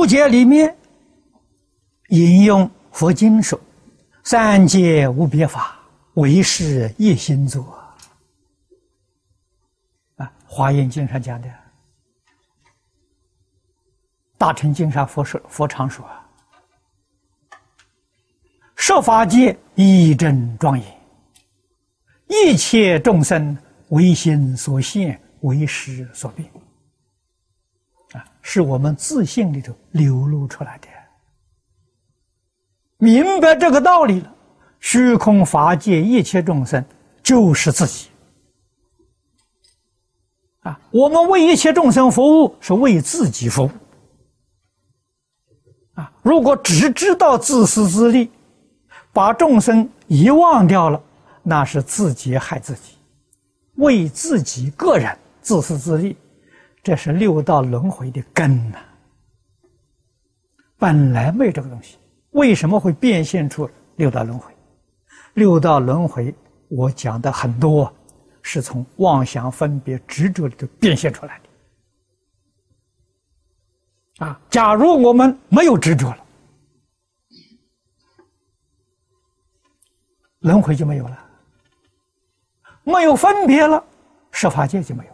注解里面引用佛经说：“三界无别法，唯是一心作。”啊，《华严经》上讲的，《大乘经》上佛说佛常说：“设法界一真庄严，一切众生唯心所现，唯识所变。”啊，是我们自信里头流露出来的。明白这个道理了，虚空法界一切众生就是自己。啊，我们为一切众生服务，是为自己服务。啊，如果只知道自私自利，把众生遗忘掉了，那是自己害自己，为自己个人自私自利。这是六道轮回的根呐，本来没这个东西，为什么会变现出六道轮回？六道轮回，我讲的很多，是从妄想、分别、执着里头变现出来的。啊，假如我们没有执着了，轮回就没有了；没有分别了，十法界就没有。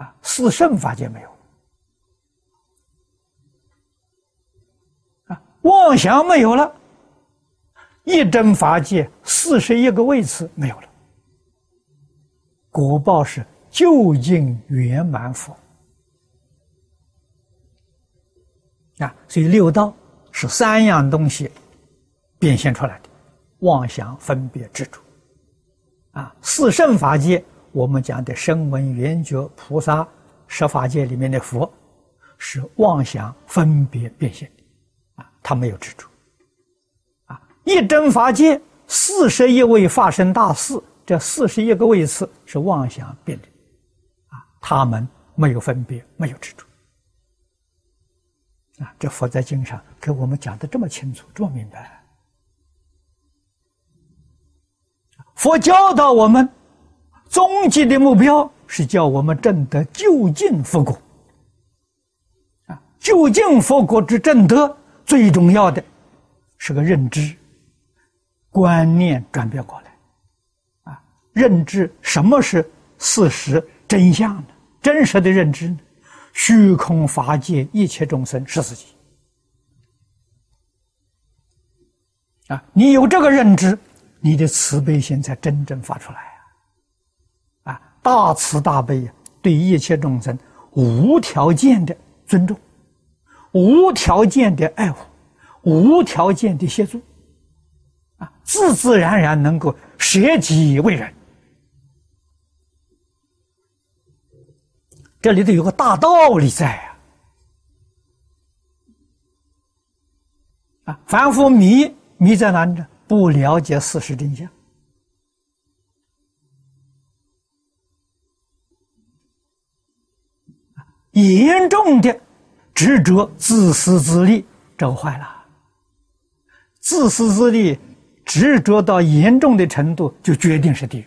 啊，四圣法界没有啊，妄想没有了，一真法界四十一个位次没有了，果报是究竟圆满佛啊，所以六道是三样东西变现出来的，妄想、分别、执着。啊，四圣法界。我们讲的声闻缘觉菩萨十法界里面的佛，是妄想分别变现的，啊，他没有执着，啊，一真法界四十一位法身大士，这四十一个位次是妄想变的，啊，他们没有分别，没有执着，啊，这佛在经上给我们讲的这么清楚，这么明白，佛教导我们。终极的目标是叫我们证得究竟佛果，啊，究竟佛果之正德最重要的是个认知观念转变过来，啊，认知什么是事实真相呢？真实的认知呢？虚空法界一切众生是自己，啊，你有这个认知，你的慈悲心才真正发出来。大慈大悲对一切众生无条件的尊重，无条件的爱护，无条件的协助，啊，自自然然能够舍己为人。这里头有个大道理在啊！啊，凡夫迷迷在哪里呢？不了解事实真相。严重的执着、自私自利，这坏了。自私自利、执着到严重的程度，就决定是地狱。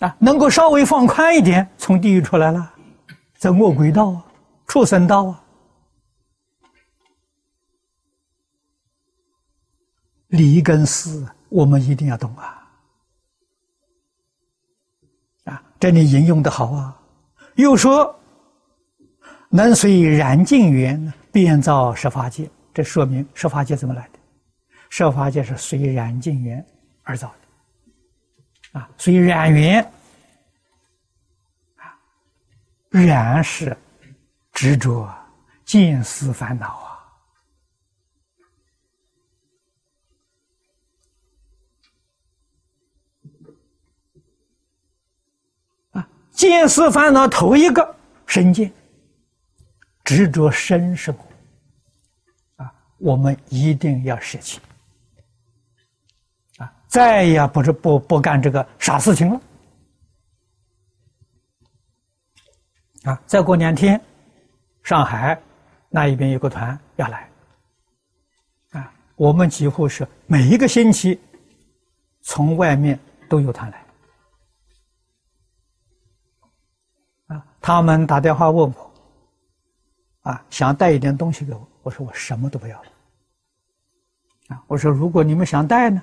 啊，能够稍微放宽一点，从地狱出来了，在恶鬼道啊、畜生道啊。理跟思，我们一定要懂啊。这里引用的好啊，又说能随燃尽缘变造十法界，这说明十法界怎么来的？十法界是随燃尽缘而造的，啊，随染缘，啊，染是执着、见思烦恼啊。见思烦恼头一个身见，执着身是我，啊，我们一定要舍弃，啊，再也不是不不干这个傻事情了，啊，再过两天，上海那一边有个团要来，啊，我们几乎是每一个星期从外面都有团来。他们打电话问我，啊，想带一点东西给我，我说我什么都不要了。啊，我说如果你们想带呢，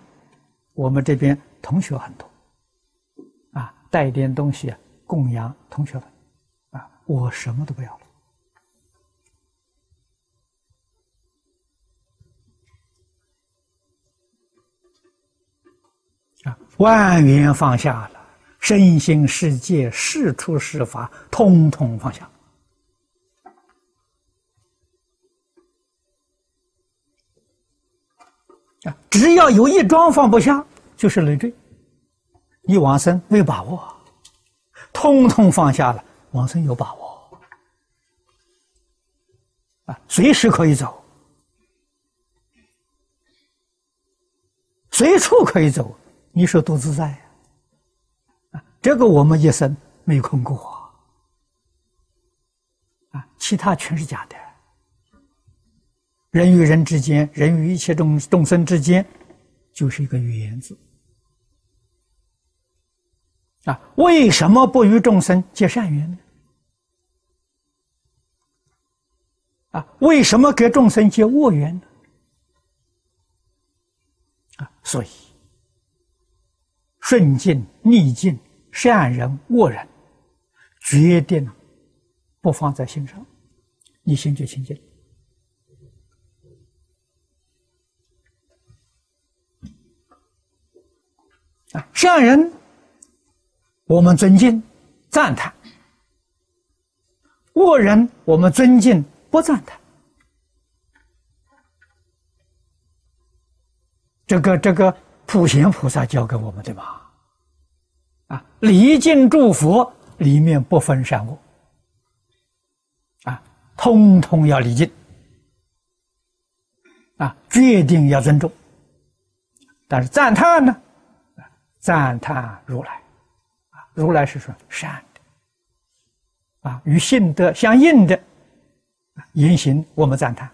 我们这边同学很多，啊，带一点东西供养同学们，啊，我什么都不要了。啊，万缘放下，身心世界、事出事法，通通放下。啊，只要有一桩放不下，就是累赘。你往生没有把握，通通放下了，往生有把握。啊，随时可以走，随处可以走。你说多自在！这个我们一生没空过啊，其他全是假的。人与人之间，人与一切众众生之间，就是一个语言字啊。为什么不与众生结善缘呢？啊，为什么给众生结恶缘呢？啊，所以。顺境逆境，善人恶人，决定不放在心上，你心就清净。啊，善人我们尊敬赞叹，恶人我们尊敬不赞叹。这个这个。普贤菩萨教给我们的嘛，啊，礼敬诸佛里面不分善恶，啊，通通要礼敬，啊，决定要尊重，但是赞叹呢，赞叹如来，啊，如来是说善的，啊，与性德相应的言行我们赞叹，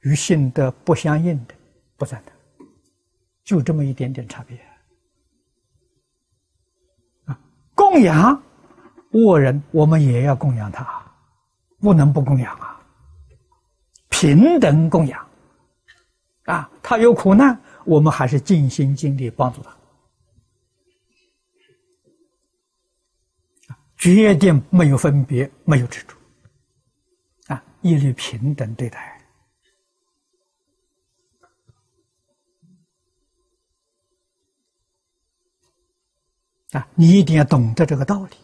与性德不相应的不赞叹。就这么一点点差别供养恶人，我们也要供养他，不能不供养啊！平等供养啊！他有苦难，我们还是尽心尽力帮助他，决定没有分别，没有执着啊！一律平等对待。啊，你一定要懂得这个道理。